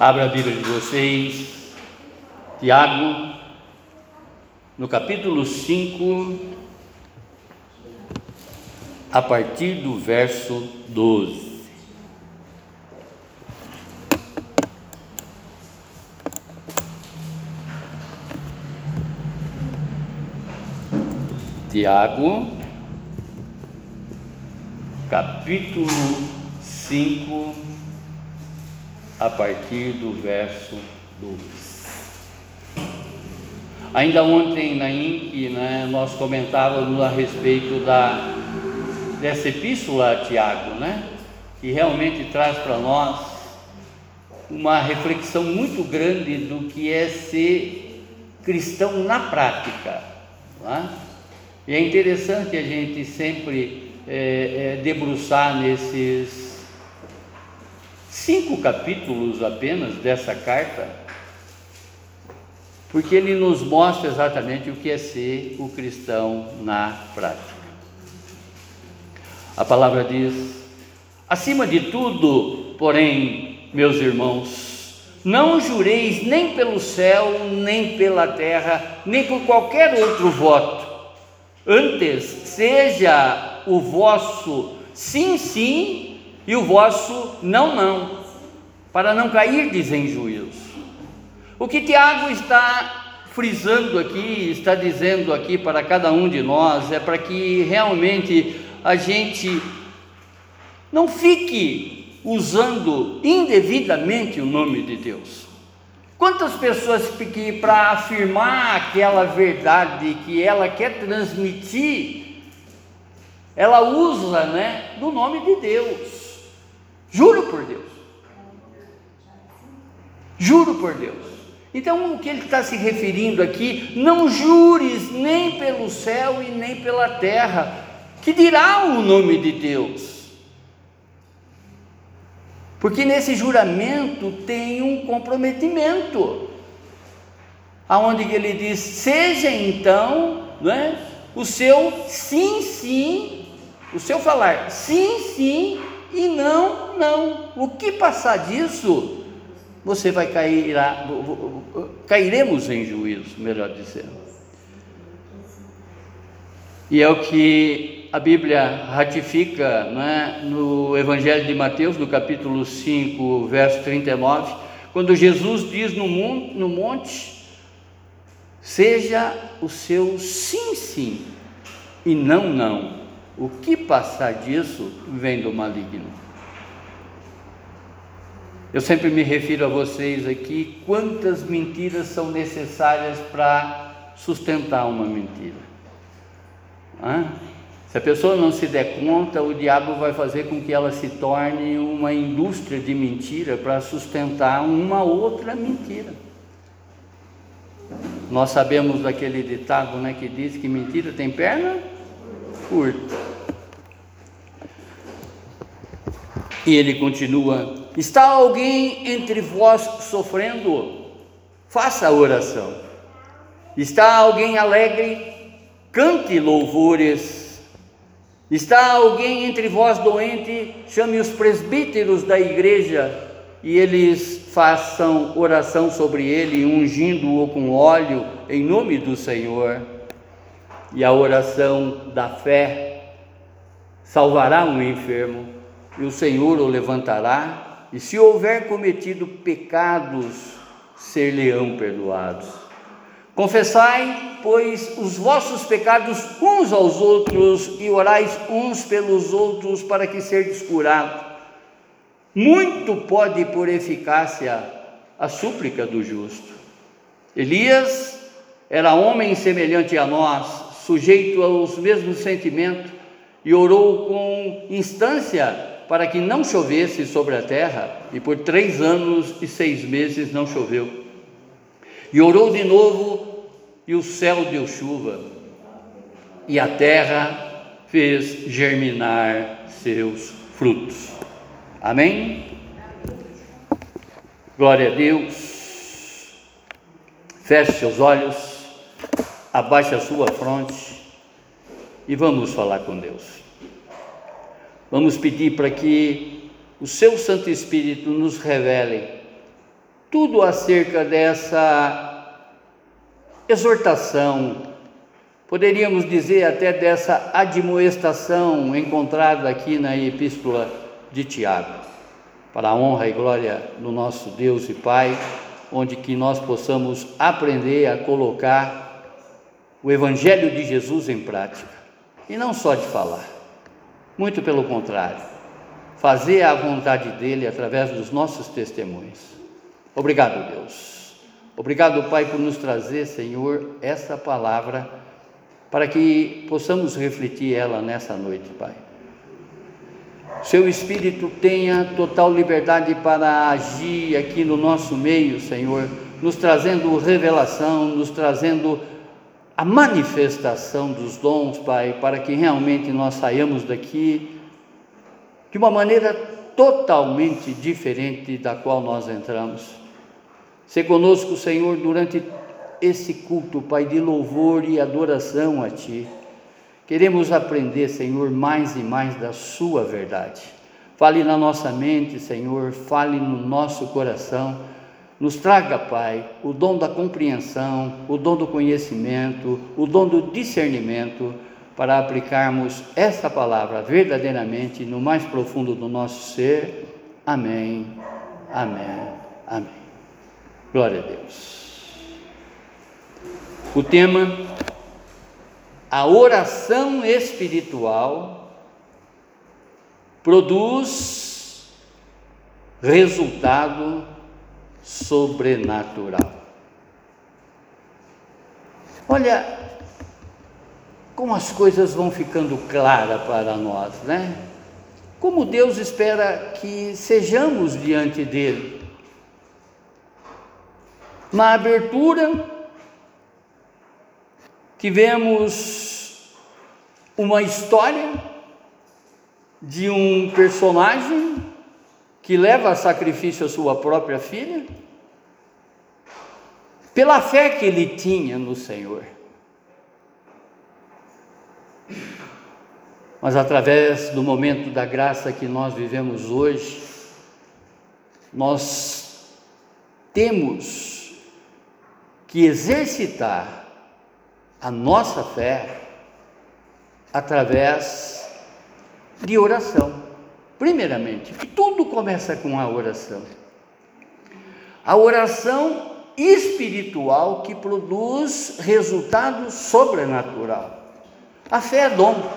Abra a Bíblia de vocês, Tiago, no capítulo 5, a partir do verso 12. Tiago, capítulo 5, a partir do verso 12. Ainda ontem na INC, né, nós comentávamos a respeito da, dessa epístola a Tiago, né, que realmente traz para nós uma reflexão muito grande do que é ser cristão na prática. Né? E é interessante a gente sempre é, é, debruçar nesses cinco capítulos apenas dessa carta porque ele nos mostra exatamente o que é ser o cristão na prática. A palavra diz: acima de tudo, porém, meus irmãos, não jureis nem pelo céu, nem pela terra, nem por qualquer outro voto. Antes, seja o vosso sim, sim e o vosso não, não, para não cairdes em juízo. O que Tiago está frisando aqui, está dizendo aqui para cada um de nós, é para que realmente a gente não fique usando indevidamente o nome de Deus. Quantas pessoas que, para afirmar aquela verdade que ela quer transmitir, ela usa, né, do nome de Deus. Juro por Deus. Juro por Deus. Então, o que ele está se referindo aqui, não jures nem pelo céu e nem pela terra, que dirá o nome de Deus. Porque nesse juramento tem um comprometimento, aonde ele diz: seja então, não é, o seu sim, sim, o seu falar sim, sim e não, não. O que passar disso você vai cair, cairemos em juízo, melhor dizendo. E é o que a Bíblia ratifica é? no Evangelho de Mateus, no capítulo 5, verso 39, quando Jesus diz no monte, no monte seja o seu sim, sim e não, não. O que passar disso vem do maligno. Eu sempre me refiro a vocês aqui quantas mentiras são necessárias para sustentar uma mentira. Se a pessoa não se der conta, o diabo vai fazer com que ela se torne uma indústria de mentira para sustentar uma outra mentira. Nós sabemos daquele ditado né, que diz que mentira tem perna E ele continua Está alguém entre vós sofrendo? Faça oração. Está alguém alegre? Cante louvores. Está alguém entre vós doente? Chame os presbíteros da igreja e eles façam oração sobre ele, ungindo-o com óleo em nome do Senhor. E a oração da fé salvará um enfermo, e o Senhor o levantará e se houver cometido pecados, ser-lhe-ão perdoados. Confessai, pois, os vossos pecados uns aos outros e orais uns pelos outros para que serdes curados. Muito pode por eficácia a súplica do justo. Elias era homem semelhante a nós, sujeito aos mesmos sentimentos, e orou com instância para que não chovesse sobre a terra, e por três anos e seis meses não choveu. E orou de novo, e o céu deu chuva, e a terra fez germinar seus frutos. Amém? Glória a Deus. Feche seus olhos, abaixe a sua fronte e vamos falar com Deus. Vamos pedir para que o seu Santo Espírito nos revele tudo acerca dessa exortação, poderíamos dizer até dessa admoestação encontrada aqui na Epístola de Tiago, para a honra e glória do nosso Deus e Pai, onde que nós possamos aprender a colocar o Evangelho de Jesus em prática, e não só de falar, muito pelo contrário, fazer a vontade dele através dos nossos testemunhos. Obrigado, Deus. Obrigado, Pai, por nos trazer, Senhor, essa palavra para que possamos refletir ela nessa noite, Pai. Seu Espírito tenha total liberdade para agir aqui no nosso meio, Senhor, nos trazendo revelação, nos trazendo a manifestação dos dons, Pai, para que realmente nós saiamos daqui de uma maneira totalmente diferente da qual nós entramos. Se conosco, Senhor, durante esse culto, Pai, de louvor e adoração a Ti. Queremos aprender, Senhor, mais e mais da Sua verdade. Fale na nossa mente, Senhor, fale no nosso coração. Nos traga, Pai, o dom da compreensão, o dom do conhecimento, o dom do discernimento, para aplicarmos esta palavra verdadeiramente no mais profundo do nosso ser. Amém, amém, amém. Glória a Deus. O tema, a oração espiritual produz resultado sobrenatural. Olha como as coisas vão ficando claras para nós, né? Como Deus espera que sejamos diante dele. Na abertura, tivemos uma história de um personagem que leva a sacrifício a sua própria filha, pela fé que ele tinha no Senhor. Mas através do momento da graça que nós vivemos hoje, nós temos que exercitar a nossa fé através de oração. Primeiramente, tudo começa com a oração. A oração espiritual que produz resultado sobrenatural. A fé é dom.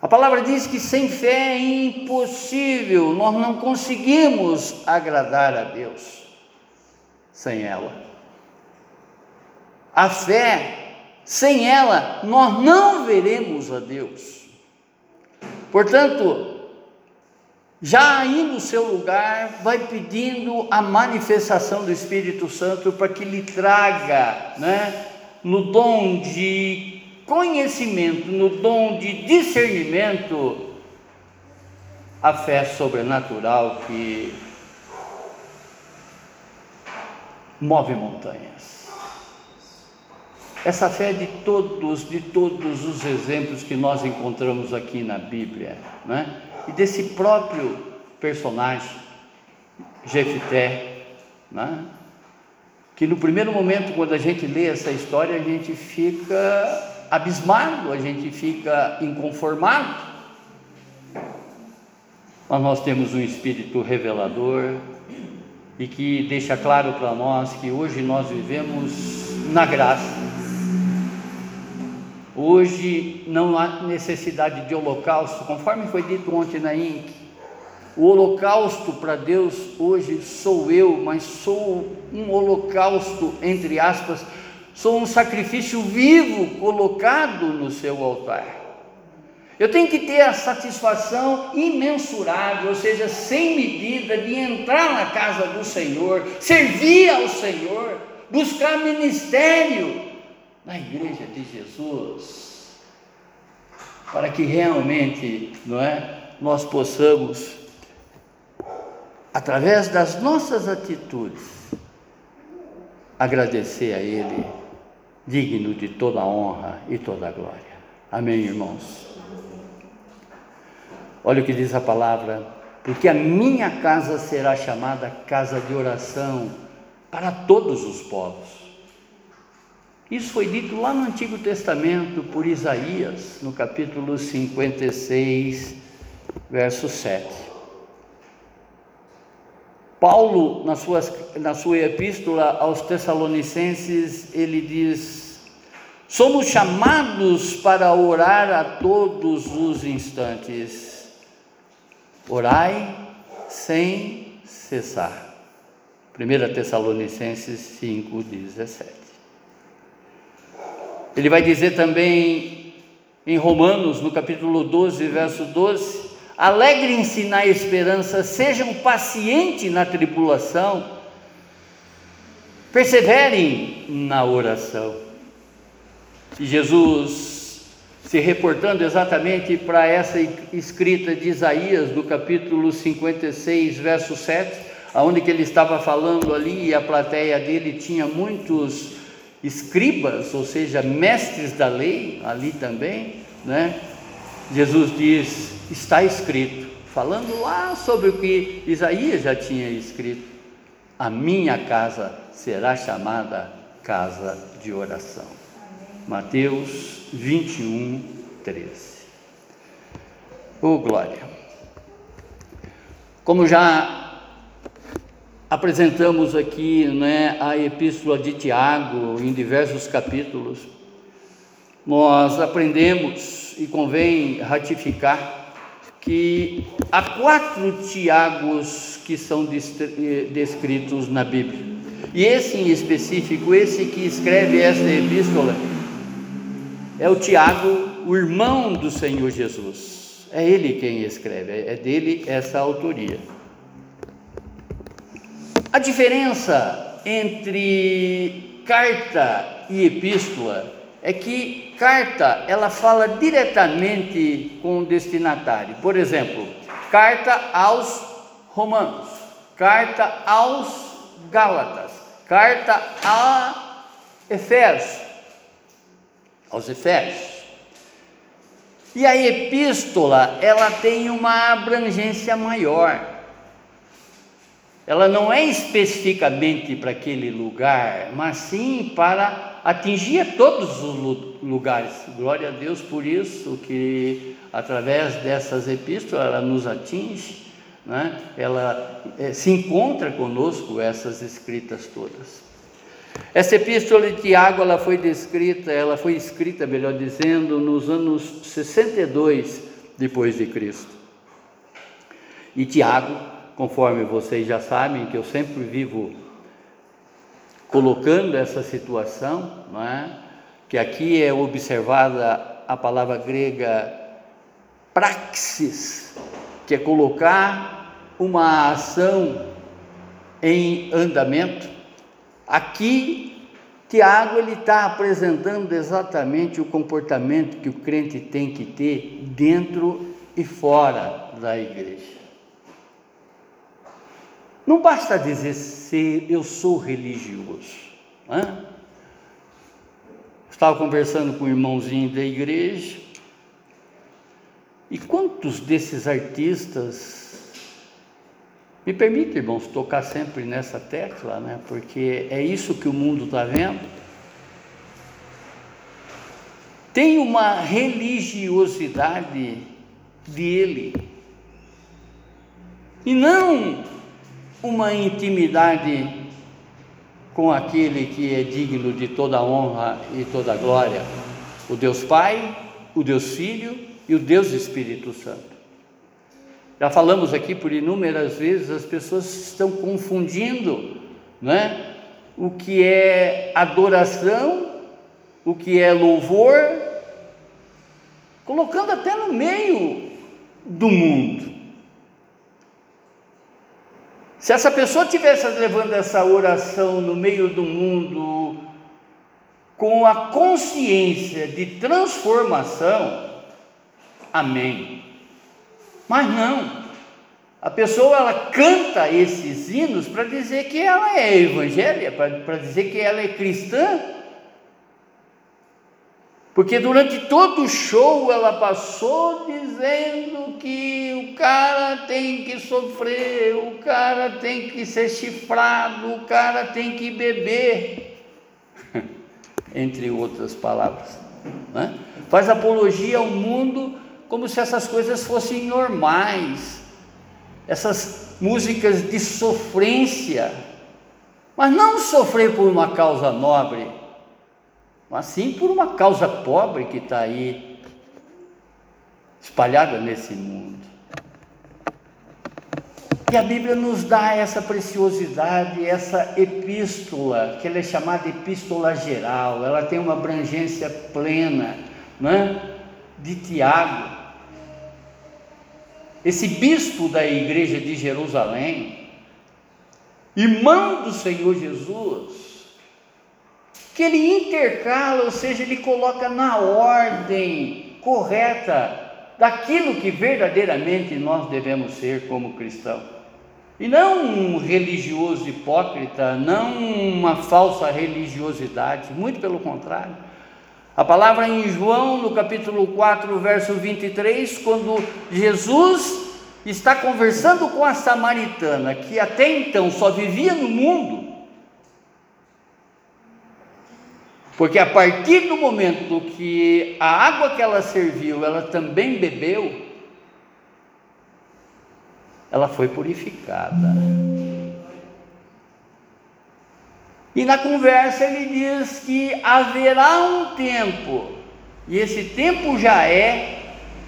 A palavra diz que sem fé é impossível, nós não conseguimos agradar a Deus sem ela. A fé, sem ela, nós não veremos a Deus. Portanto, já aí no seu lugar, vai pedindo a manifestação do Espírito Santo para que lhe traga, né, no dom de conhecimento, no dom de discernimento, a fé sobrenatural que move montanhas. Essa fé de todos, de todos os exemplos que nós encontramos aqui na Bíblia, né? e desse próprio personagem, Jefité, né? que no primeiro momento, quando a gente lê essa história, a gente fica abismado, a gente fica inconformado, mas nós temos um espírito revelador, e que deixa claro para nós que hoje nós vivemos na graça. Hoje não há necessidade de holocausto, conforme foi dito ontem na INC. O holocausto para Deus hoje sou eu, mas sou um holocausto, entre aspas, sou um sacrifício vivo colocado no seu altar. Eu tenho que ter a satisfação imensurável, ou seja, sem medida, de entrar na casa do Senhor, servir ao Senhor, buscar ministério na igreja de Jesus, para que realmente, não é, nós possamos, através das nossas atitudes, agradecer a Ele, digno de toda a honra e toda a glória. Amém, irmãos. Olha o que diz a palavra. porque a minha casa será chamada casa de oração para todos os povos. Isso foi dito lá no Antigo Testamento por Isaías, no capítulo 56, verso 7. Paulo, na sua, na sua epístola aos Tessalonicenses, ele diz: somos chamados para orar a todos os instantes Orai sem cessar. 1 Tessalonicenses 5,17. Ele vai dizer também em Romanos, no capítulo 12, verso 12: Alegrem-se na esperança, sejam pacientes na tribulação, perseverem na oração. E Jesus se reportando exatamente para essa escrita de Isaías, do capítulo 56, verso 7, aonde que ele estava falando ali e a plateia dele tinha muitos escribas, ou seja, mestres da lei ali também, né? Jesus diz: está escrito, falando lá sobre o que Isaías já tinha escrito: a minha casa será chamada casa de oração. Mateus 21, 13. Oh, glória! Como já apresentamos aqui né, a epístola de Tiago em diversos capítulos, nós aprendemos e convém ratificar que há quatro Tiagos que são descritos na Bíblia. E esse em específico, esse que escreve esta epístola, é o Tiago, o irmão do Senhor Jesus. É ele quem escreve, é dele essa autoria. A diferença entre carta e epístola é que carta ela fala diretamente com o destinatário. Por exemplo, carta aos romanos, carta aos gálatas, carta a Efésios aos Efésios. E a epístola, ela tem uma abrangência maior. Ela não é especificamente para aquele lugar, mas sim para atingir todos os lugares. Glória a Deus por isso, que através dessas epístolas ela nos atinge, né? ela é, se encontra conosco, essas escritas todas. Essa epístola de Tiago, ela foi descrita, ela foi escrita, melhor dizendo, nos anos 62 depois de Cristo. E Tiago, conforme vocês já sabem, que eu sempre vivo colocando essa situação, não é? que aqui é observada a palavra grega praxis, que é colocar uma ação em andamento, Aqui, Tiago ele está apresentando exatamente o comportamento que o crente tem que ter dentro e fora da igreja. Não basta dizer se eu sou religioso. Né? Estava conversando com um irmãozinho da igreja. E quantos desses artistas me permite, irmãos, tocar sempre nessa tecla, né? porque é isso que o mundo está vendo. Tem uma religiosidade dele, e não uma intimidade com aquele que é digno de toda honra e toda glória, o Deus Pai, o Deus Filho e o Deus Espírito Santo. Já falamos aqui por inúmeras vezes, as pessoas estão confundindo né, o que é adoração, o que é louvor, colocando até no meio do mundo. Se essa pessoa tivesse levando essa oração no meio do mundo, com a consciência de transformação, amém. Mas não. A pessoa ela canta esses hinos para dizer que ela é evangélica, para dizer que ela é cristã. Porque durante todo o show ela passou dizendo que o cara tem que sofrer, o cara tem que ser chifrado, o cara tem que beber, entre outras palavras. Né? Faz apologia ao mundo como se essas coisas fossem normais, essas músicas de sofrência, mas não sofrer por uma causa nobre mas sim por uma causa pobre que está aí espalhada nesse mundo. E a Bíblia nos dá essa preciosidade, essa epístola, que ela é chamada epístola geral, ela tem uma abrangência plena, né? de Tiago. Esse bispo da igreja de Jerusalém, irmão do Senhor Jesus, que ele intercala, ou seja, ele coloca na ordem correta daquilo que verdadeiramente nós devemos ser como cristão. E não um religioso hipócrita, não uma falsa religiosidade, muito pelo contrário. A palavra em João, no capítulo 4, verso 23, quando Jesus está conversando com a samaritana, que até então só vivia no mundo, Porque a partir do momento que a água que ela serviu, ela também bebeu, ela foi purificada. E na conversa ele diz que haverá um tempo, e esse tempo já é,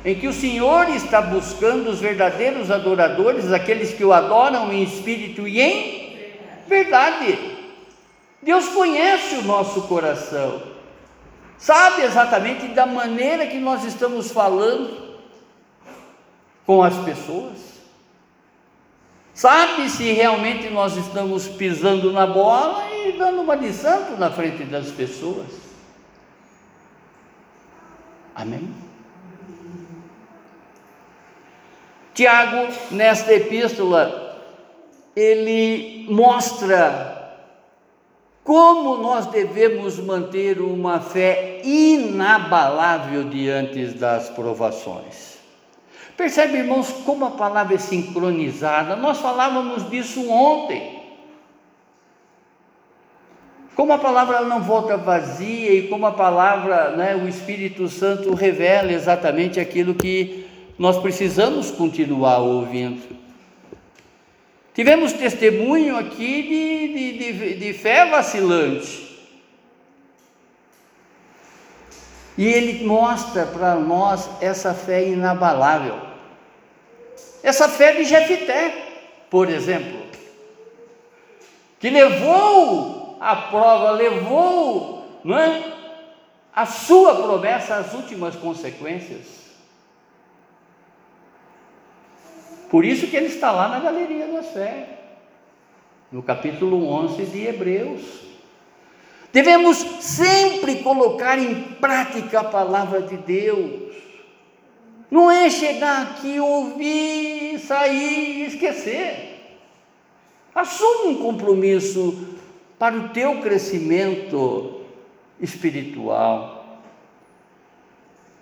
em que o Senhor está buscando os verdadeiros adoradores, aqueles que o adoram em espírito e em verdade. Deus conhece o nosso coração, sabe exatamente da maneira que nós estamos falando com as pessoas, sabe se realmente nós estamos pisando na bola e dando uma de santo na frente das pessoas. Amém? Tiago, nesta epístola, ele mostra como nós devemos manter uma fé inabalável diante das provações? Percebe, irmãos, como a palavra é sincronizada? Nós falávamos disso ontem. Como a palavra não volta vazia e como a palavra, né, o Espírito Santo revela exatamente aquilo que nós precisamos continuar ouvindo. Tivemos testemunho aqui de, de, de, de fé vacilante. E ele mostra para nós essa fé inabalável. Essa fé de Jefité, por exemplo, que levou a prova, levou não é, a sua promessa às últimas consequências. Por isso que ele está lá na galeria da fé, no capítulo 11 de Hebreus. Devemos sempre colocar em prática a palavra de Deus. Não é chegar aqui, ouvir, sair e esquecer. Assuma um compromisso para o teu crescimento espiritual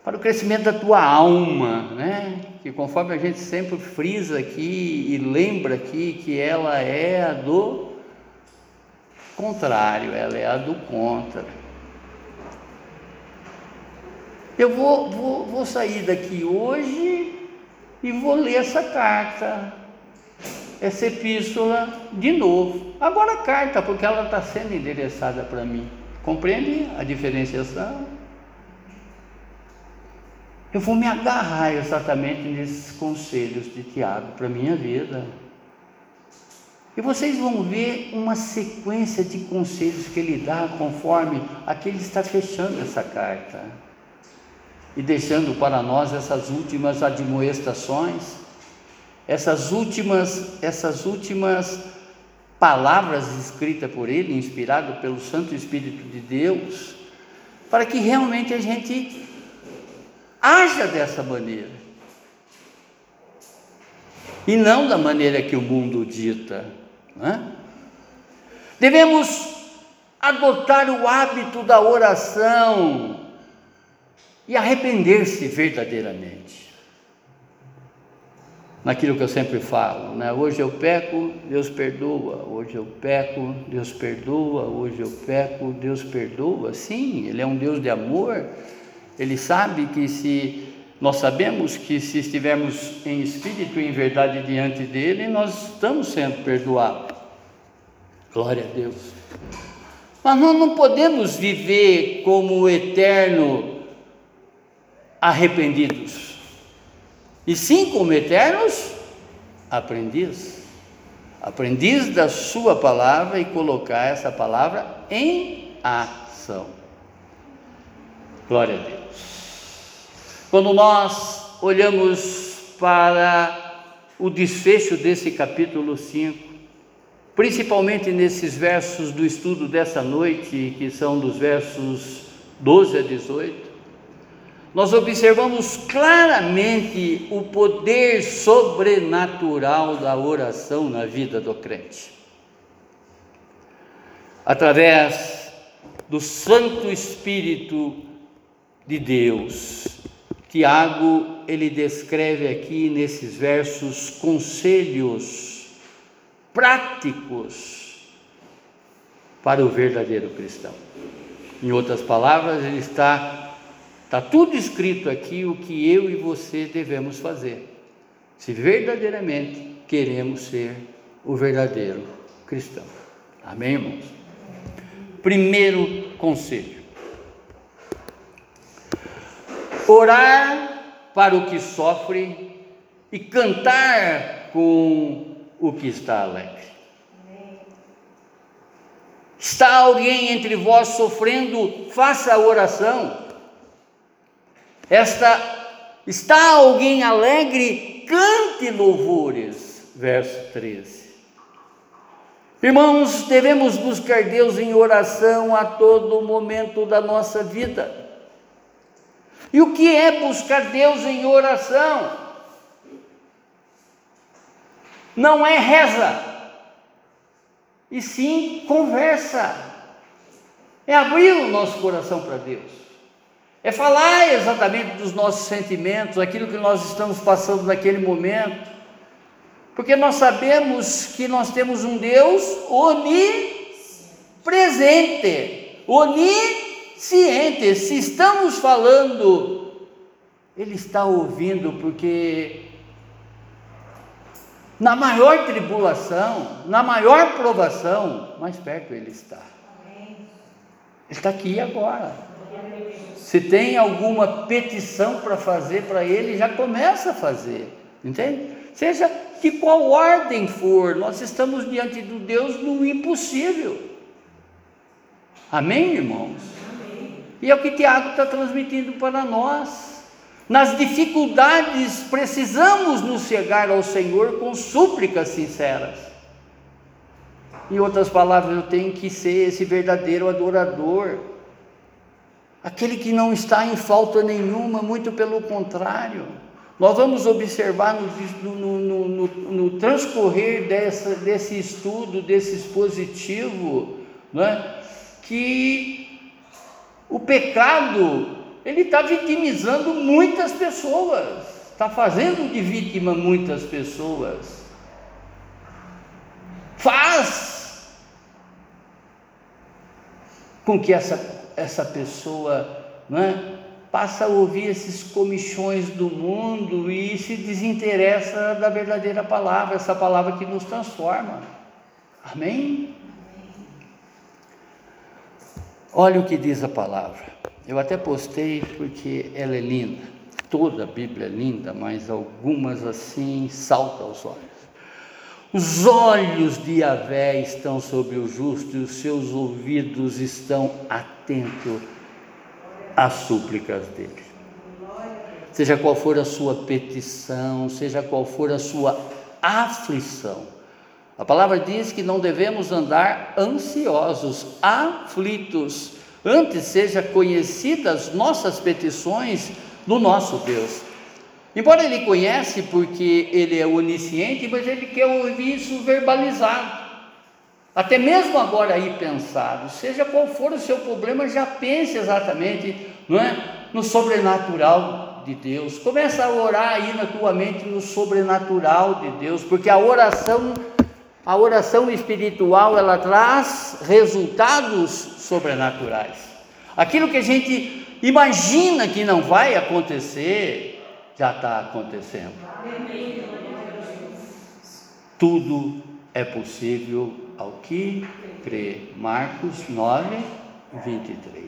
para o crescimento da tua alma, né? Que conforme a gente sempre frisa aqui e lembra aqui que ela é a do contrário, ela é a do contra. Eu vou, vou, vou sair daqui hoje e vou ler essa carta, essa epístola de novo. Agora a carta, porque ela está sendo endereçada para mim. Compreende a diferenciação? Eu vou me agarrar exatamente nesses conselhos de Tiago para a minha vida. E vocês vão ver uma sequência de conselhos que ele dá conforme aquele está fechando essa carta e deixando para nós essas últimas admoestações, essas últimas, essas últimas palavras escritas por ele, inspirado pelo Santo Espírito de Deus, para que realmente a gente haja dessa maneira. E não da maneira que o mundo dita. Né? Devemos adotar o hábito da oração e arrepender-se verdadeiramente. Naquilo que eu sempre falo, né? Hoje eu peco, Deus perdoa. Hoje eu peco, Deus perdoa. Hoje eu peco, Deus perdoa. Sim, Ele é um Deus de amor. Ele sabe que se nós sabemos que se estivermos em espírito e em verdade diante dele, nós estamos sendo perdoados. Glória a Deus. Mas nós não podemos viver como eterno arrependidos, e sim como eternos aprendizes. Aprendiz da Sua palavra e colocar essa palavra em ação. Glória a Deus. Quando nós olhamos para o desfecho desse capítulo 5, principalmente nesses versos do estudo dessa noite, que são dos versos 12 a 18, nós observamos claramente o poder sobrenatural da oração na vida do crente. Através do Santo Espírito de Deus, Tiago ele descreve aqui nesses versos conselhos práticos para o verdadeiro cristão. Em outras palavras, ele está está tudo escrito aqui o que eu e você devemos fazer. Se verdadeiramente queremos ser o verdadeiro cristão. Amém, irmãos? Primeiro conselho: orar para o que sofre e cantar com o que está alegre. Está alguém entre vós sofrendo, faça a oração. Esta está alguém alegre, cante louvores. Verso 13. Irmãos, devemos buscar Deus em oração a todo momento da nossa vida. E o que é buscar Deus em oração? Não é reza, e sim conversa. É abrir o nosso coração para Deus. É falar exatamente dos nossos sentimentos, aquilo que nós estamos passando naquele momento. Porque nós sabemos que nós temos um Deus onipresente, onisciente cientes, se estamos falando, Ele está ouvindo, porque na maior tribulação, na maior provação, mais perto Ele está. Ele está aqui agora. Se tem alguma petição para fazer para Ele, já começa a fazer, entende? Seja de qual ordem for, nós estamos diante do Deus do impossível. Amém, irmãos? E é o que Tiago está transmitindo para nós. Nas dificuldades, precisamos nos chegar ao Senhor com súplicas sinceras. Em outras palavras, eu tenho que ser esse verdadeiro adorador, aquele que não está em falta nenhuma, muito pelo contrário. Nós vamos observar no, no, no, no transcorrer dessa, desse estudo, desse expositivo, é, que o pecado, ele está vitimizando muitas pessoas, está fazendo de vítima muitas pessoas. Faz com que essa, essa pessoa é, passa a ouvir esses comichões do mundo e se desinteressa da verdadeira palavra, essa palavra que nos transforma. Amém? Olha o que diz a palavra. Eu até postei porque ela é linda. Toda a Bíblia é linda, mas algumas assim saltam aos olhos. Os olhos de Yahvé estão sobre o justo e os seus ouvidos estão atentos às súplicas dele. Seja qual for a sua petição, seja qual for a sua aflição, a palavra diz que não devemos andar ansiosos, aflitos, antes seja conhecidas nossas petições no nosso Deus. Embora ele conhece porque ele é onisciente, mas ele quer ouvir isso verbalizado. Até mesmo agora aí pensado, seja qual for o seu problema, já pense exatamente, não é? no sobrenatural de Deus. Começa a orar aí na tua mente no sobrenatural de Deus, porque a oração, a oração espiritual, ela traz resultados sobrenaturais. Aquilo que a gente imagina que não vai acontecer, já está acontecendo. Tudo é possível ao que crê. Marcos 9, 23.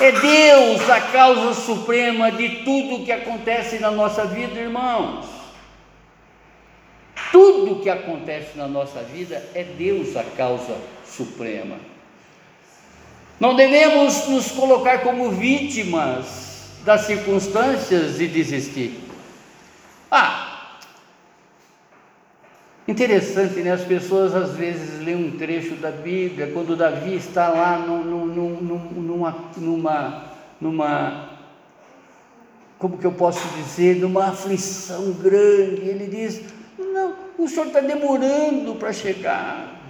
É Deus a causa suprema de tudo que acontece na nossa vida, irmãos. Tudo que acontece na nossa vida é Deus a causa suprema. Não devemos nos colocar como vítimas das circunstâncias e desistir. Ah, Interessante, né? As pessoas às vezes lêem um trecho da Bíblia, quando Davi está lá num, num, numa, numa, numa, como que eu posso dizer, numa aflição grande, ele diz, não, o Senhor está demorando para chegar.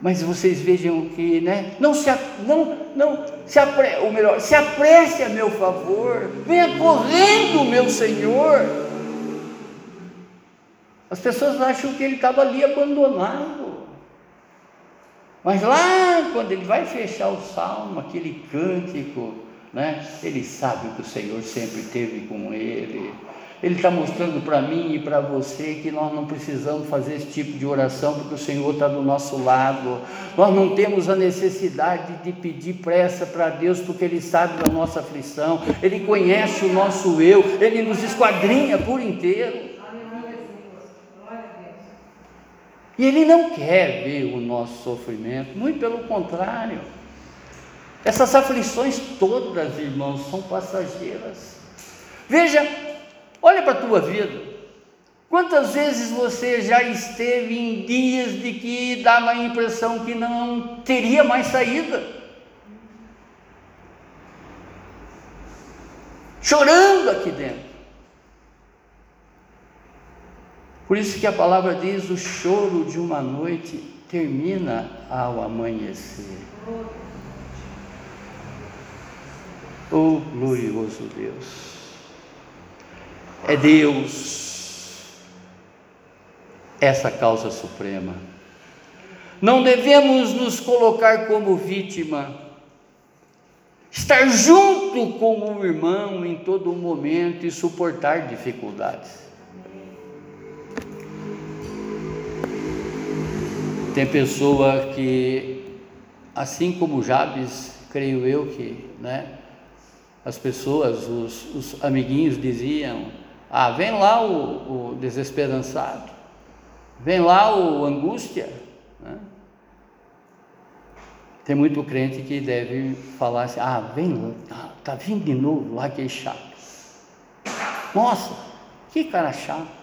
Mas vocês vejam que, né? Não se, não, não, se apre, ou melhor, se apresse a meu favor, venha correndo, meu Senhor. As pessoas acham que ele estava ali abandonado. Mas lá, quando ele vai fechar o salmo, aquele cântico, né, ele sabe que o Senhor sempre esteve com ele. Ele está mostrando para mim e para você que nós não precisamos fazer esse tipo de oração, porque o Senhor está do nosso lado. Nós não temos a necessidade de pedir pressa para Deus, porque Ele sabe da nossa aflição, Ele conhece o nosso eu, Ele nos esquadrinha por inteiro. E Ele não quer ver o nosso sofrimento, muito pelo contrário. Essas aflições todas, irmãos, são passageiras. Veja, olha para a tua vida. Quantas vezes você já esteve em dias de que dava a impressão que não teria mais saída? Chorando aqui dentro. Por isso que a palavra diz: o choro de uma noite termina ao amanhecer. Oh glorioso Deus! É Deus essa causa suprema. Não devemos nos colocar como vítima, estar junto com o irmão em todo momento e suportar dificuldades. Tem pessoa que, assim como Jabes, creio eu que, né, as pessoas, os, os amiguinhos diziam: Ah, vem lá o, o desesperançado, vem lá o angústia. Né? Tem muito crente que deve falar assim: Ah, vem, tá, tá vindo de novo lá que é chato. Nossa, que cara chato.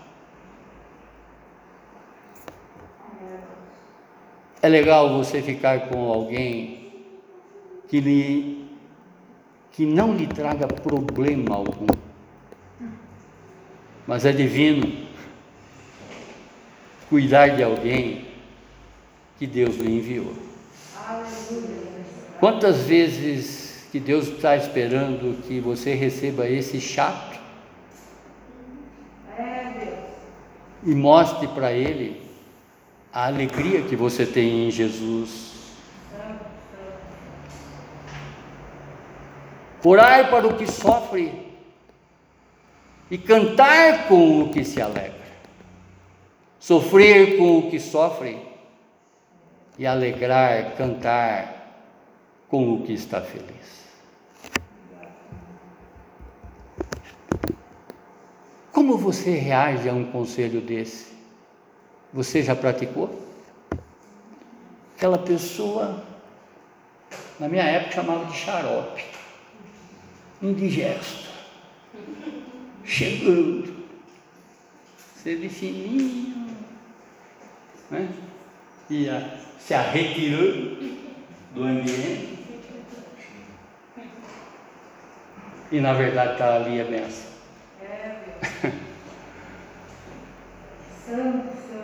É legal você ficar com alguém que, lhe, que não lhe traga problema algum, mas é divino cuidar de alguém que Deus lhe enviou. Quantas vezes que Deus está esperando que você receba esse chato e mostre para ele a alegria que você tem em Jesus. Orar para o que sofre e cantar com o que se alegra. Sofrer com o que sofre e alegrar, cantar com o que está feliz. Como você reage a um conselho desse? Você já praticou? Aquela pessoa, na minha época chamava de xarope, indigesto, chegando, de fininho, né? ia se retirando do ambiente, e na verdade está ali a benção. É,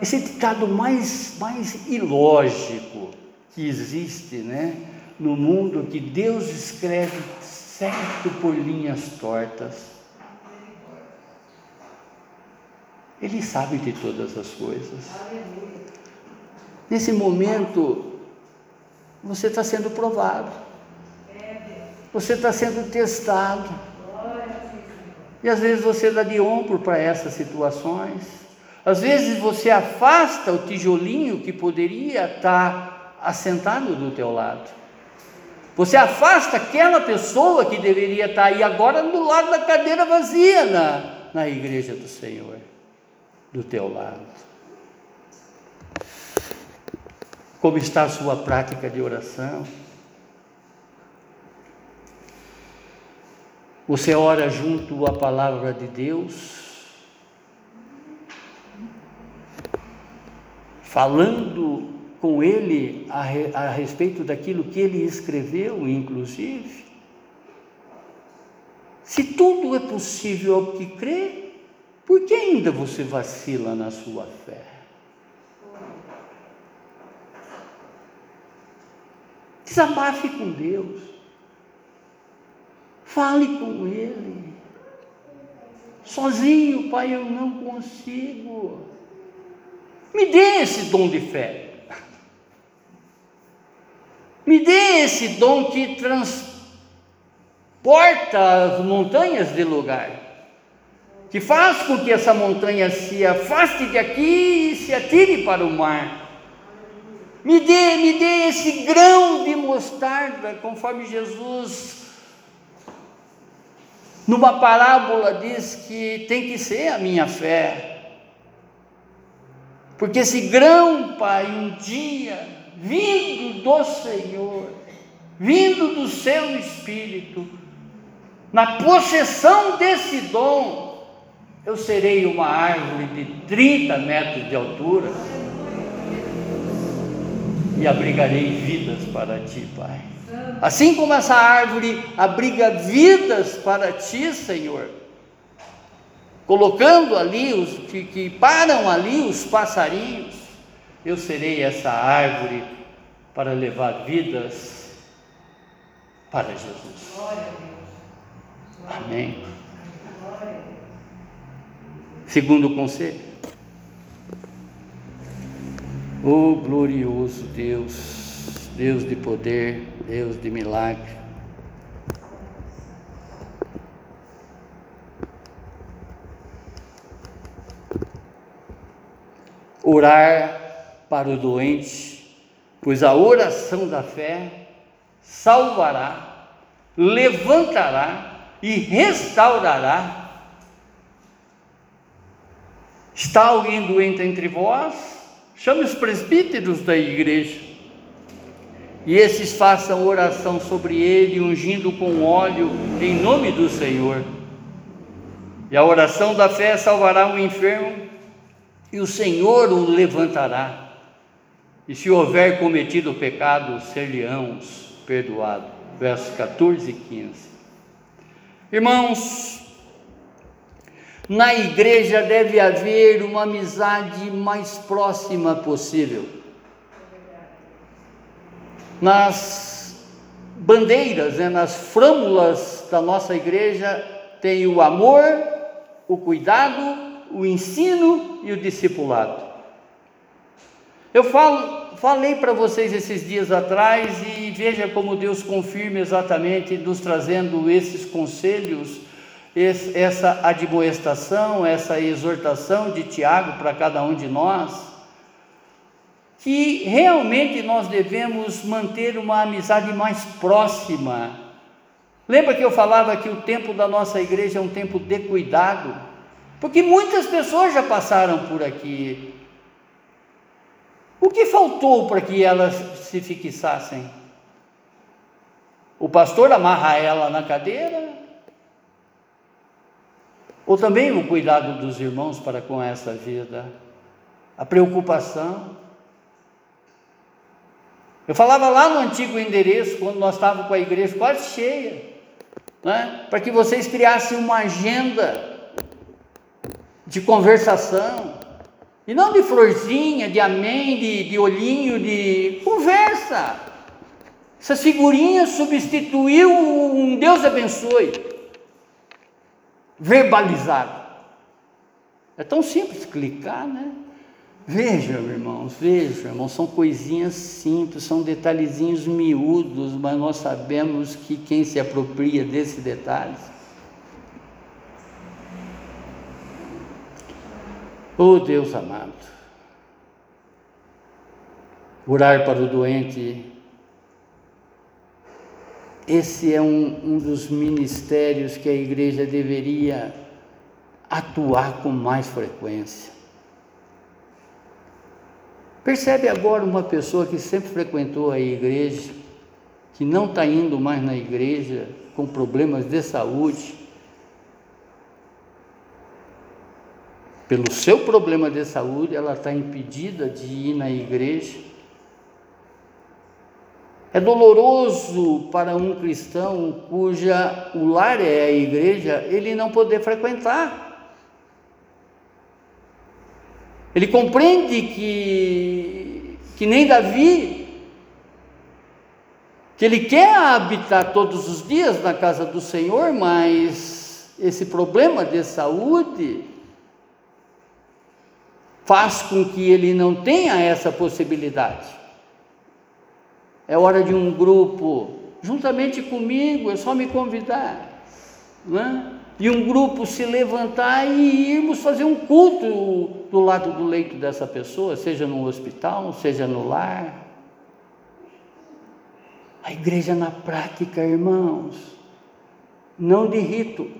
esse ditado mais, mais ilógico que existe, né? no mundo que Deus escreve certo por linhas tortas. Ele sabe de todas as coisas. Nesse momento, você está sendo provado, você está sendo testado. E às vezes você dá de ombro para essas situações. Às vezes você afasta o tijolinho que poderia estar assentado do teu lado. Você afasta aquela pessoa que deveria estar aí agora do lado da cadeira vazia na, na igreja do Senhor, do teu lado. Como está a sua prática de oração? Você ora junto à palavra de Deus, falando com ele a, a respeito daquilo que ele escreveu, inclusive? Se tudo é possível ao que crê, por que ainda você vacila na sua fé? Desabafe com Deus. Fale com Ele. Sozinho, Pai, eu não consigo. Me dê esse dom de fé. Me dê esse dom que transporta as montanhas de lugar, que faz com que essa montanha se afaste de aqui e se atire para o mar. Me dê, me dê esse grão de mostarda, conforme Jesus numa parábola diz que tem que ser a minha fé. Porque esse grão, Pai, um dia, vindo do Senhor, vindo do seu Espírito, na possessão desse dom, eu serei uma árvore de 30 metros de altura e abrigarei vidas para ti, Pai. Assim como essa árvore abriga vidas para ti, Senhor, colocando ali os que, que param ali os passarinhos, eu serei essa árvore para levar vidas para Jesus. Amém. Segundo conselho. Oh glorioso Deus, Deus de poder, Deus de milagre. Orar para o doente, pois a oração da fé salvará, levantará e restaurará. Está alguém doente entre vós? Chame os presbíteros da igreja e esses façam oração sobre ele, ungindo com óleo em nome do Senhor. E a oração da fé salvará o enfermo, e o Senhor o levantará. E se houver cometido pecado, ser-lhe-ãos perdoado. Versos 14 e 15. Irmãos, na igreja deve haver uma amizade mais próxima possível nas bandeiras, né, nas frâmulas da nossa igreja, tem o amor, o cuidado, o ensino e o discipulado. Eu falo, falei para vocês esses dias atrás e veja como Deus confirma exatamente, nos trazendo esses conselhos, essa admoestação, essa exortação de Tiago para cada um de nós que realmente nós devemos manter uma amizade mais próxima. Lembra que eu falava que o tempo da nossa igreja é um tempo de cuidado? Porque muitas pessoas já passaram por aqui. O que faltou para que elas se fixassem? O pastor amarra ela na cadeira? Ou também o cuidado dos irmãos para com essa vida? A preocupação? Eu falava lá no antigo endereço, quando nós estávamos com a igreja quase cheia, né? para que vocês criassem uma agenda de conversação, e não de florzinha, de amém, de, de olhinho, de conversa. Essa figurinha substituiu um Deus abençoe, verbalizado. É tão simples clicar, né? Vejam, irmãos, vejam, irmãos, são coisinhas simples, são detalhezinhos miúdos, mas nós sabemos que quem se apropria desses detalhes. Oh Deus amado, orar para o doente, esse é um, um dos ministérios que a igreja deveria atuar com mais frequência. Percebe agora uma pessoa que sempre frequentou a igreja, que não está indo mais na igreja com problemas de saúde, pelo seu problema de saúde, ela está impedida de ir na igreja. É doloroso para um cristão cuja o lar é a igreja, ele não poder frequentar. Ele compreende que, que nem Davi, que ele quer habitar todos os dias na casa do Senhor, mas esse problema de saúde faz com que ele não tenha essa possibilidade. É hora de um grupo, juntamente comigo, é só me convidar. Não é? e um grupo se levantar e irmos fazer um culto do lado do leito dessa pessoa, seja no hospital, seja no lar. A igreja na prática, irmãos, não de rito.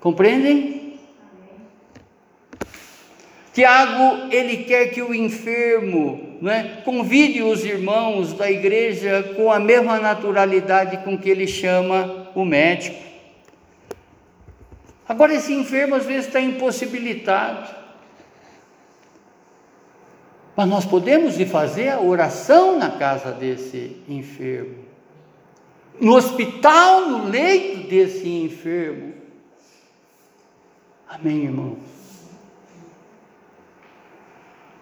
Compreendem? Tiago, ele quer que o enfermo né, convide os irmãos da igreja com a mesma naturalidade com que ele chama o médico. Agora, esse enfermo às vezes está impossibilitado. Mas nós podemos ir fazer a oração na casa desse enfermo, no hospital, no leito desse enfermo. Amém, irmãos?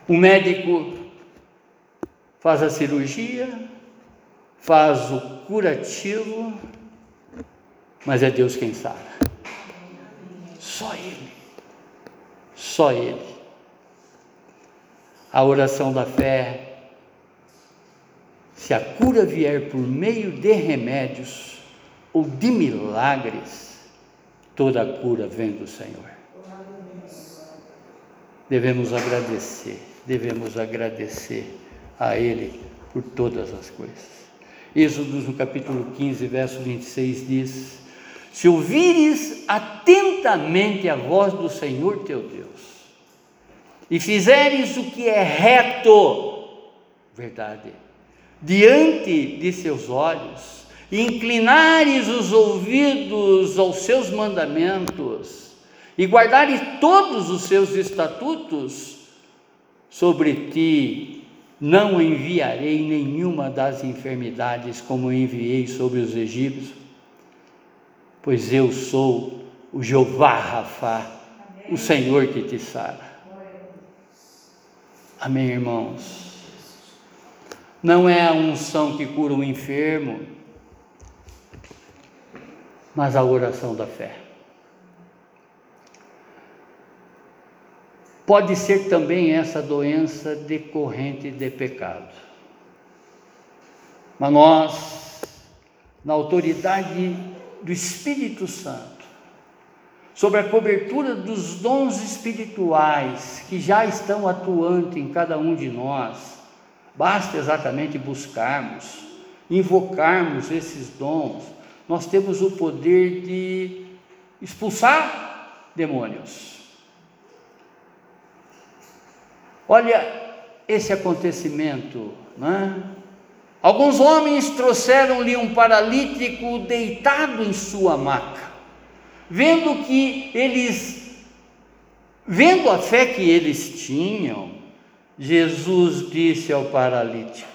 O médico faz a cirurgia, faz o curativo, mas é Deus quem sabe. Só Ele. Só Ele. A oração da fé, se a cura vier por meio de remédios ou de milagres, toda a cura vem do Senhor. Devemos agradecer, devemos agradecer a Ele por todas as coisas. Êxodo no capítulo 15, verso 26 diz: se ouvires atentamente a voz do Senhor teu Deus, e fizeres o que é reto, verdade, diante de seus olhos, e inclinares os ouvidos aos seus mandamentos, e guardares todos os seus estatutos, sobre ti não enviarei nenhuma das enfermidades como enviei sobre os egípcios pois eu sou o Jeová Rafa, o Senhor que te sara. Amém, irmãos? Não é a unção que cura o enfermo, mas a oração da fé. Pode ser também essa doença decorrente de pecado. Mas nós, na autoridade do Espírito Santo, sobre a cobertura dos dons espirituais que já estão atuantes em cada um de nós, basta exatamente buscarmos, invocarmos esses dons, nós temos o poder de expulsar demônios. Olha esse acontecimento, não é? Alguns homens trouxeram-lhe um paralítico deitado em sua maca. Vendo que eles, vendo a fé que eles tinham, Jesus disse ao paralítico: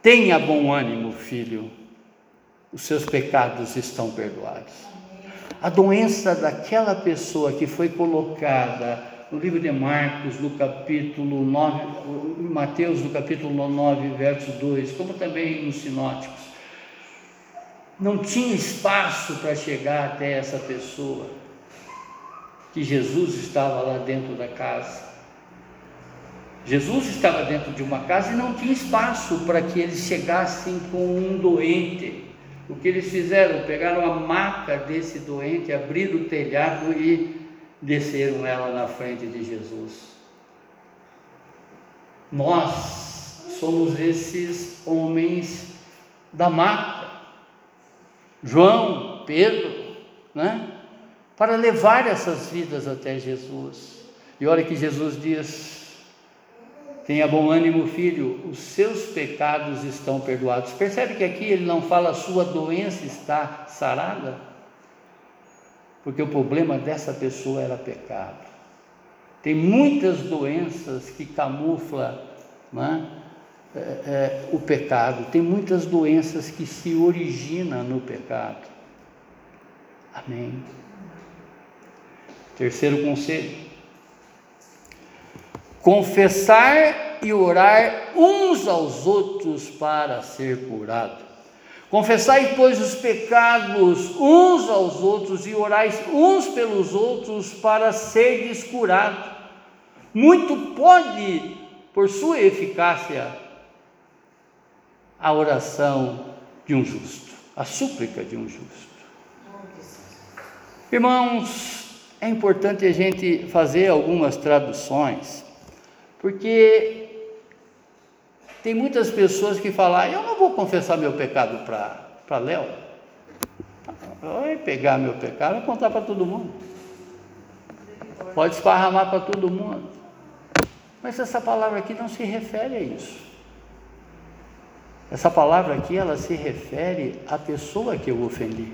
Tenha bom ânimo, filho, os seus pecados estão perdoados. A doença daquela pessoa que foi colocada no livro de Marcos, no capítulo 9, Mateus, no capítulo 9, verso 2, como também nos sinóticos. Não tinha espaço para chegar até essa pessoa, que Jesus estava lá dentro da casa. Jesus estava dentro de uma casa e não tinha espaço para que eles chegassem com um doente. O que eles fizeram? Pegaram a maca desse doente, abriram o telhado e desceram ela na frente de Jesus. Nós somos esses homens da mata, João, Pedro, né? Para levar essas vidas até Jesus. E olha que Jesus diz: Tenha bom ânimo, filho, os seus pecados estão perdoados. Percebe que aqui ele não fala sua doença está sarada? Porque o problema dessa pessoa era pecado. Tem muitas doenças que camuflam né, é, é, o pecado, tem muitas doenças que se originam no pecado. Amém. Terceiro conselho: confessar e orar uns aos outros para ser curado. Confessai, pois, os pecados uns aos outros e orais uns pelos outros para serdes curados. Muito pode, por sua eficácia, a oração de um justo, a súplica de um justo. Irmãos, é importante a gente fazer algumas traduções, porque tem muitas pessoas que falam, ah, eu não vou confessar meu pecado para Léo. Vai pegar meu pecado e contar para todo mundo. Pode esparramar para todo mundo. Mas essa palavra aqui não se refere a isso. Essa palavra aqui, ela se refere à pessoa que eu ofendi.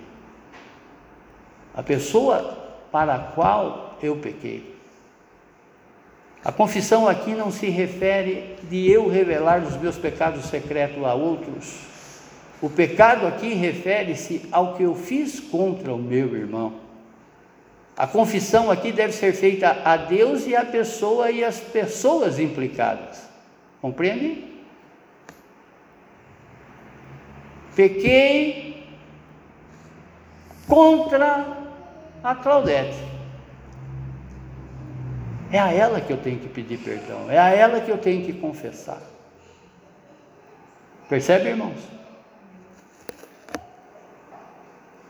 A pessoa para a qual eu pequei. A confissão aqui não se refere de eu revelar os meus pecados secretos a outros. O pecado aqui refere-se ao que eu fiz contra o meu irmão. A confissão aqui deve ser feita a Deus e à pessoa e às pessoas implicadas. Compreende? Pequei contra a Claudete. É a ela que eu tenho que pedir perdão, é a ela que eu tenho que confessar. Percebe, irmãos?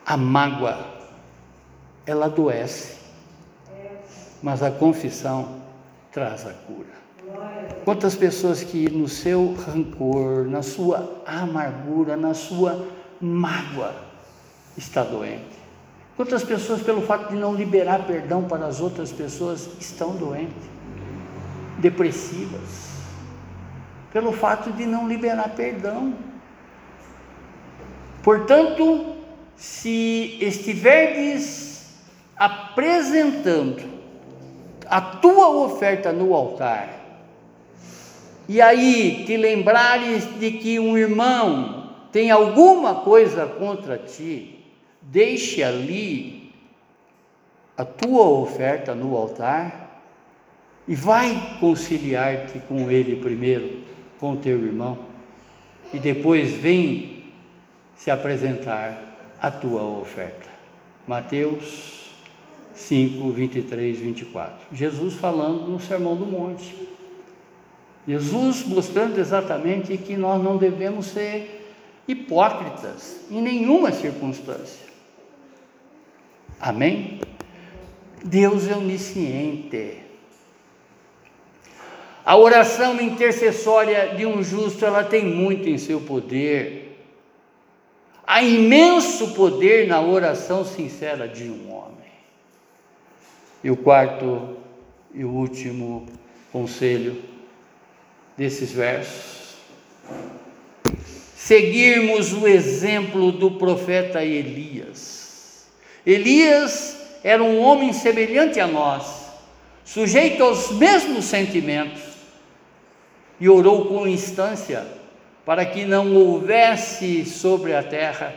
A mágoa, ela adoece, mas a confissão traz a cura. Quantas pessoas que no seu rancor, na sua amargura, na sua mágoa, está doente. Quantas pessoas, pelo fato de não liberar perdão para as outras pessoas, estão doentes, depressivas, pelo fato de não liberar perdão. Portanto, se estiverdes apresentando a tua oferta no altar, e aí te lembrares de que um irmão tem alguma coisa contra ti, Deixe ali a tua oferta no altar e vai conciliar-te com ele primeiro, com teu irmão, e depois vem se apresentar a tua oferta. Mateus 5, 23, 24. Jesus falando no Sermão do Monte. Jesus mostrando exatamente que nós não devemos ser hipócritas em nenhuma circunstância. Amém? Deus é onisciente. A oração intercessória de um justo, ela tem muito em seu poder. Há imenso poder na oração sincera de um homem. E o quarto e o último conselho desses versos. Seguirmos o exemplo do profeta Elias Elias era um homem semelhante a nós, sujeito aos mesmos sentimentos, e orou com instância para que não houvesse sobre a terra,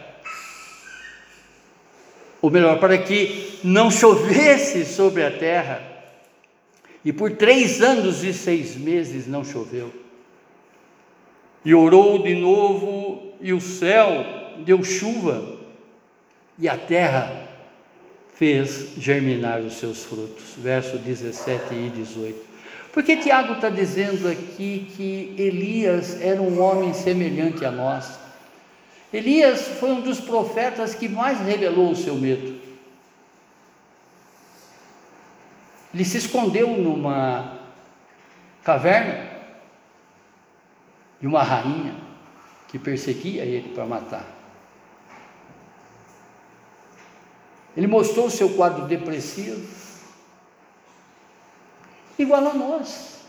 ou melhor, para que não chovesse sobre a terra, E por três anos e seis meses não choveu. E orou de novo, e o céu deu chuva, e a terra fez germinar os seus frutos. Verso 17 e 18. Porque Tiago está dizendo aqui que Elias era um homem semelhante a nós. Elias foi um dos profetas que mais revelou o seu medo. Ele se escondeu numa caverna de uma rainha que perseguia ele para matar. Ele mostrou o seu quadro depressivo, igual a nós.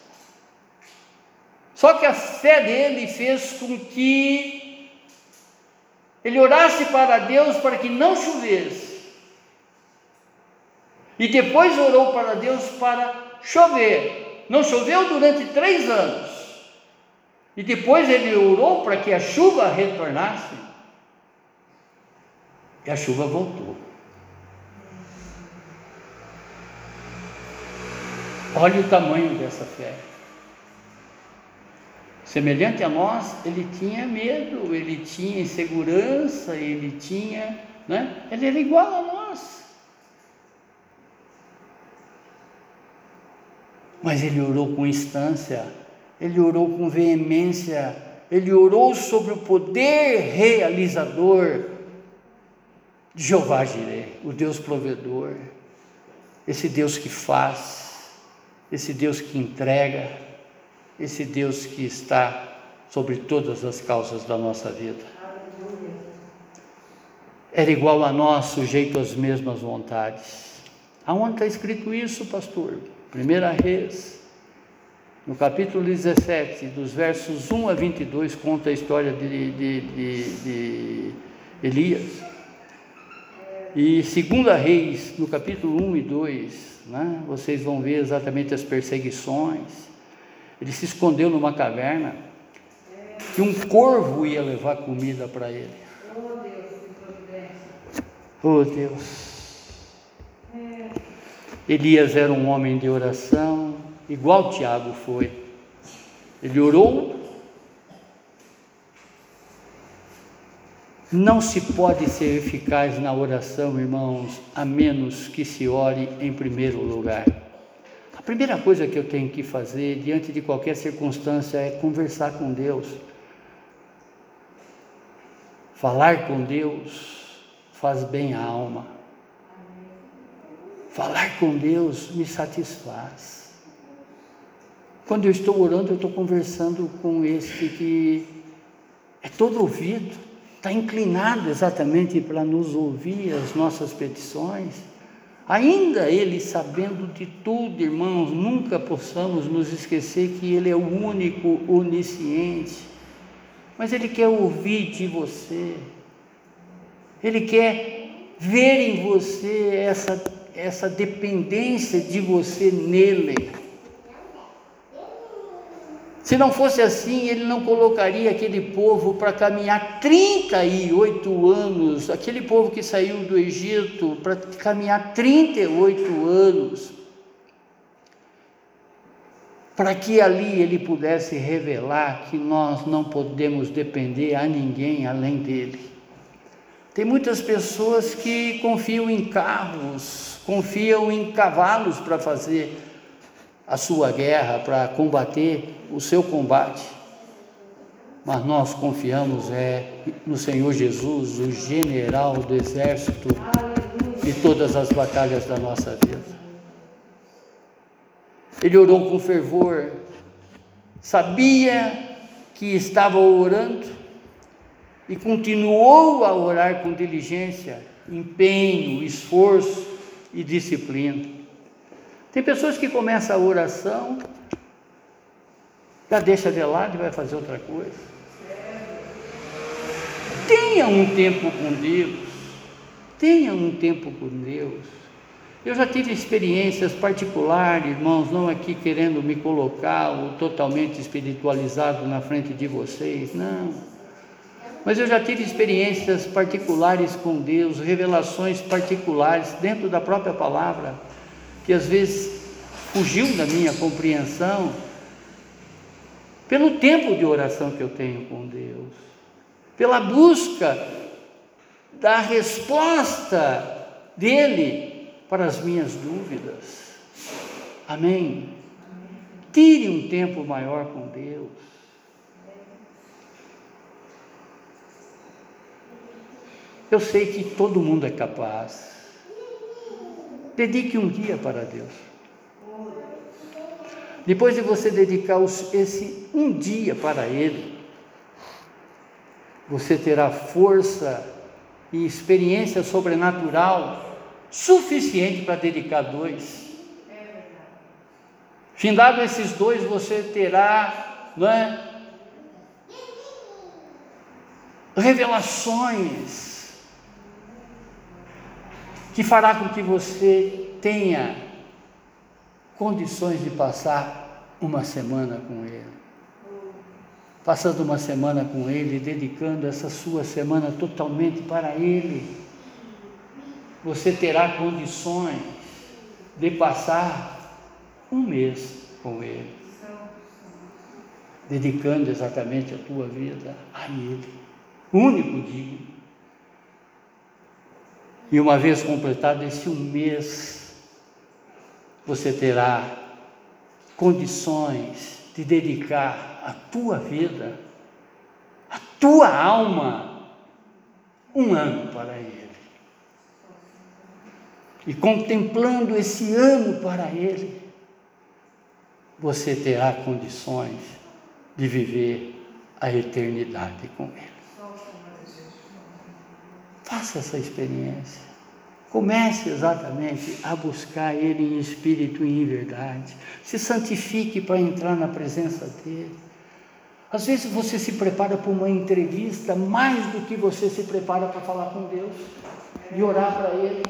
Só que a fé dele fez com que ele orasse para Deus para que não chovesse. E depois orou para Deus para chover. Não choveu durante três anos. E depois ele orou para que a chuva retornasse. E a chuva voltou. Olha o tamanho dessa fé. Semelhante a nós, ele tinha medo, ele tinha insegurança, ele tinha, né? Ele era igual a nós. Mas ele orou com instância, ele orou com veemência, ele orou sobre o poder realizador de Jeová Jireh, o Deus provedor, esse Deus que faz, esse Deus que entrega, esse Deus que está sobre todas as causas da nossa vida. Era igual a nós, sujeito às mesmas vontades. Aonde está escrito isso, pastor? Primeira Reis, no capítulo 17, dos versos 1 a 22, conta a história de, de, de, de Elias. E segunda Reis, no capítulo 1 e 2, né, vocês vão ver exatamente as perseguições. Ele se escondeu numa caverna que um corvo ia levar comida para ele. Oh Deus. Elias era um homem de oração, igual Tiago foi. Ele orou. Não se pode ser eficaz na oração, irmãos, a menos que se ore em primeiro lugar. A primeira coisa que eu tenho que fazer diante de qualquer circunstância é conversar com Deus. Falar com Deus faz bem à alma. Falar com Deus me satisfaz. Quando eu estou orando, eu estou conversando com esse que é todo ouvido, está inclinado exatamente para nos ouvir as nossas petições. Ainda Ele sabendo de tudo, irmãos, nunca possamos nos esquecer que Ele é o único onisciente. Mas Ele quer ouvir de você, Ele quer ver em você essa essa dependência de você nele. Se não fosse assim, ele não colocaria aquele povo para caminhar 38 anos, aquele povo que saiu do Egito para caminhar 38 anos, para que ali ele pudesse revelar que nós não podemos depender a ninguém além dele. Tem muitas pessoas que confiam em carros, confiam em cavalos para fazer a sua guerra, para combater o seu combate. Mas nós confiamos é no Senhor Jesus, o general do exército de todas as batalhas da nossa vida. Ele orou com fervor, sabia que estava orando e continuou a orar com diligência, empenho, esforço, e disciplina. Tem pessoas que começam a oração, já deixa de lado e vai fazer outra coisa. Tenha um tempo com Deus, tenha um tempo com Deus. Eu já tive experiências particulares, irmãos, não aqui querendo me colocar totalmente espiritualizado na frente de vocês, não. Mas eu já tive experiências particulares com Deus, revelações particulares dentro da própria palavra, que às vezes fugiu da minha compreensão pelo tempo de oração que eu tenho com Deus, pela busca da resposta dele para as minhas dúvidas. Amém. Tire um tempo maior com Deus. Eu sei que todo mundo é capaz. Dedique um dia para Deus. Depois de você dedicar esse um dia para Ele, você terá força e experiência sobrenatural suficiente para dedicar dois. Findado esses dois, você terá, não é? Revelações que fará com que você tenha condições de passar uma semana com Ele. Passando uma semana com Ele, dedicando essa sua semana totalmente para Ele, você terá condições de passar um mês com Ele, dedicando exatamente a tua vida a Ele, único digno. E uma vez completado esse um mês, você terá condições de dedicar a tua vida, a tua alma, um ano para Ele. E contemplando esse ano para Ele, você terá condições de viver a eternidade com Ele. Faça essa experiência. Comece exatamente a buscar Ele em espírito e em verdade. Se santifique para entrar na presença dEle. Às vezes você se prepara para uma entrevista mais do que você se prepara para falar com Deus e orar para Ele.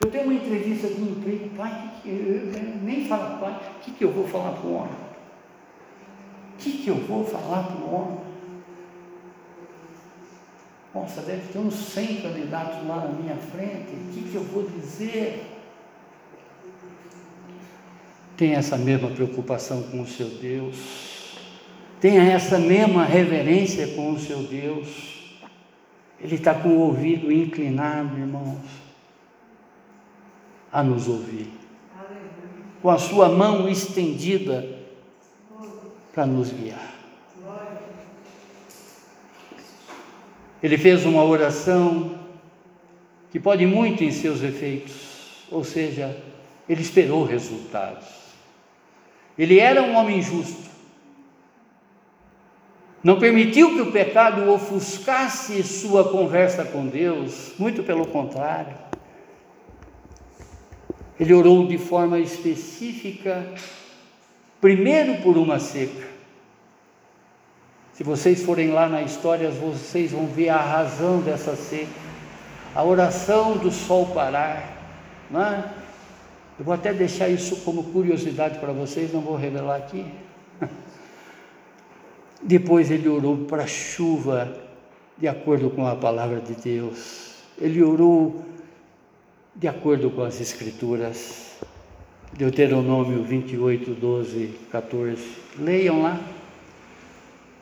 Eu tenho uma entrevista de emprego, pai, que, que, nem fala, pai, o que, que eu vou falar para o homem? O que, que eu vou falar para o homem? Nossa, deve ter uns 100 candidatos lá na minha frente, o que, que eu vou dizer? Tenha essa mesma preocupação com o seu Deus, tenha essa mesma reverência com o seu Deus. Ele está com o ouvido inclinado, irmãos a nos ouvir, com a sua mão estendida para nos guiar. Ele fez uma oração que pode muito em seus efeitos, ou seja, ele esperou resultados. Ele era um homem justo. Não permitiu que o pecado ofuscasse sua conversa com Deus, muito pelo contrário. Ele orou de forma específica, primeiro por uma seca. Se vocês forem lá na história, vocês vão ver a razão dessa seca. A oração do sol parar. Não é? Eu vou até deixar isso como curiosidade para vocês, não vou revelar aqui. Depois ele orou para a chuva, de acordo com a palavra de Deus. Ele orou de acordo com as Escrituras. Deuteronômio 28, 12, 14. Leiam lá.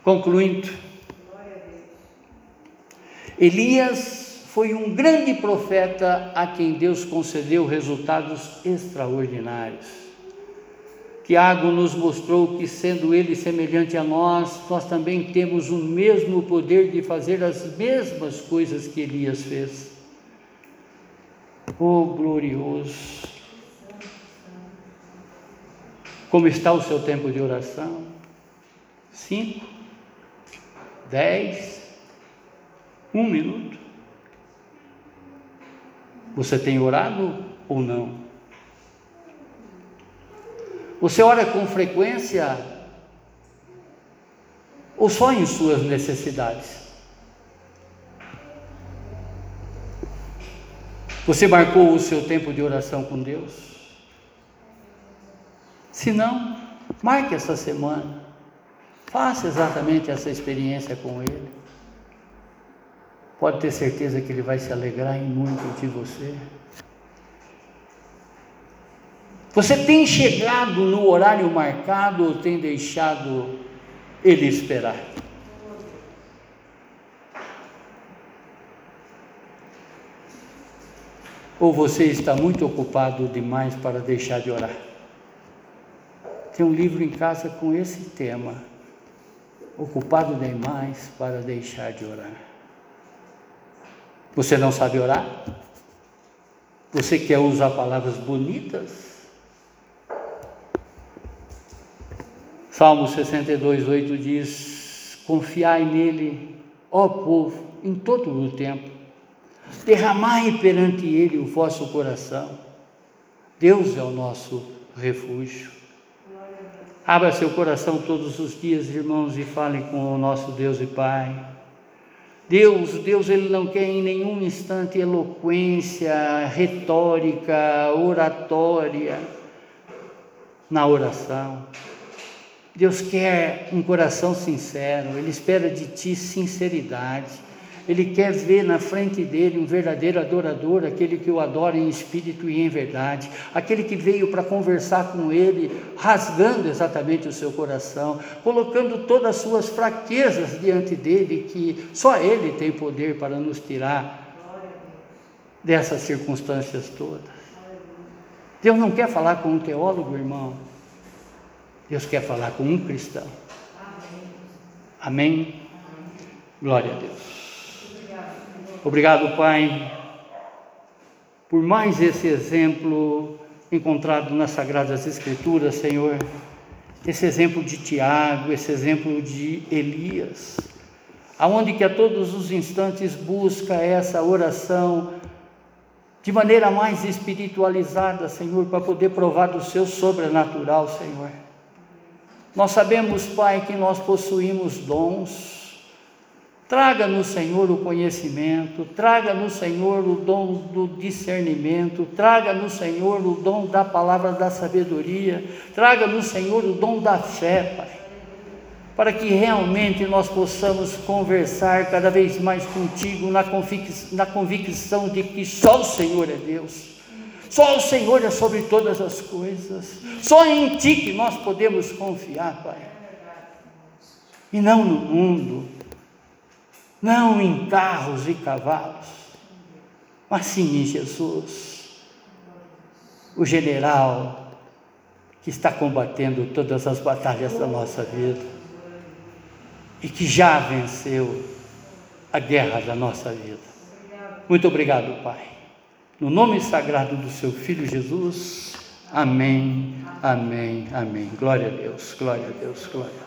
Concluindo. Elias foi um grande profeta a quem Deus concedeu resultados extraordinários. Tiago nos mostrou que, sendo ele semelhante a nós, nós também temos o mesmo poder de fazer as mesmas coisas que Elias fez. Oh, glorioso! Como está o seu tempo de oração? Cinco? Dez? Um minuto? Você tem orado ou não? Você ora com frequência ou só em suas necessidades? Você marcou o seu tempo de oração com Deus? Se não, marque essa semana. Faça exatamente essa experiência com Ele. Pode ter certeza que Ele vai se alegrar em muito de você. Você tem chegado no horário marcado ou tem deixado ele esperar? Ou você está muito ocupado demais para deixar de orar? Tem um livro em casa com esse tema. Ocupado demais para deixar de orar. Você não sabe orar? Você quer usar palavras bonitas? Salmo 62, 8 diz: Confiai nele, ó povo, em todo o tempo, derramai perante ele o vosso coração. Deus é o nosso refúgio. Abra seu coração todos os dias, irmãos, e fale com o nosso Deus e Pai. Deus, Deus, Ele não quer em nenhum instante eloquência, retórica, oratória na oração. Deus quer um coração sincero, Ele espera de ti sinceridade. Ele quer ver na frente dele um verdadeiro adorador, aquele que o adora em espírito e em verdade, aquele que veio para conversar com ele, rasgando exatamente o seu coração, colocando todas as suas fraquezas diante dele, que só ele tem poder para nos tirar dessas circunstâncias todas. Deus não quer falar com um teólogo, irmão. Deus quer falar com um cristão. Amém? Glória a Deus. Obrigado, Pai, por mais esse exemplo encontrado nas Sagradas Escrituras, Senhor. Esse exemplo de Tiago, esse exemplo de Elias, aonde que a todos os instantes busca essa oração de maneira mais espiritualizada, Senhor, para poder provar do seu sobrenatural, Senhor. Nós sabemos, Pai, que nós possuímos dons, Traga-nos, Senhor, o conhecimento, traga-nos, Senhor, o dom do discernimento, traga-nos, Senhor, o dom da palavra da sabedoria, traga-nos, Senhor, o dom da fé, Pai, para que realmente nós possamos conversar cada vez mais contigo na, convic na convicção de que só o Senhor é Deus. Só o Senhor é sobre todas as coisas. Só em Ti que nós podemos confiar, Pai. E não no mundo, não em carros e cavalos, mas sim em Jesus, o general que está combatendo todas as batalhas da nossa vida e que já venceu a guerra da nossa vida. Muito obrigado, Pai. No nome sagrado do seu Filho Jesus. Amém, amém, amém. Glória a Deus, glória a Deus, glória.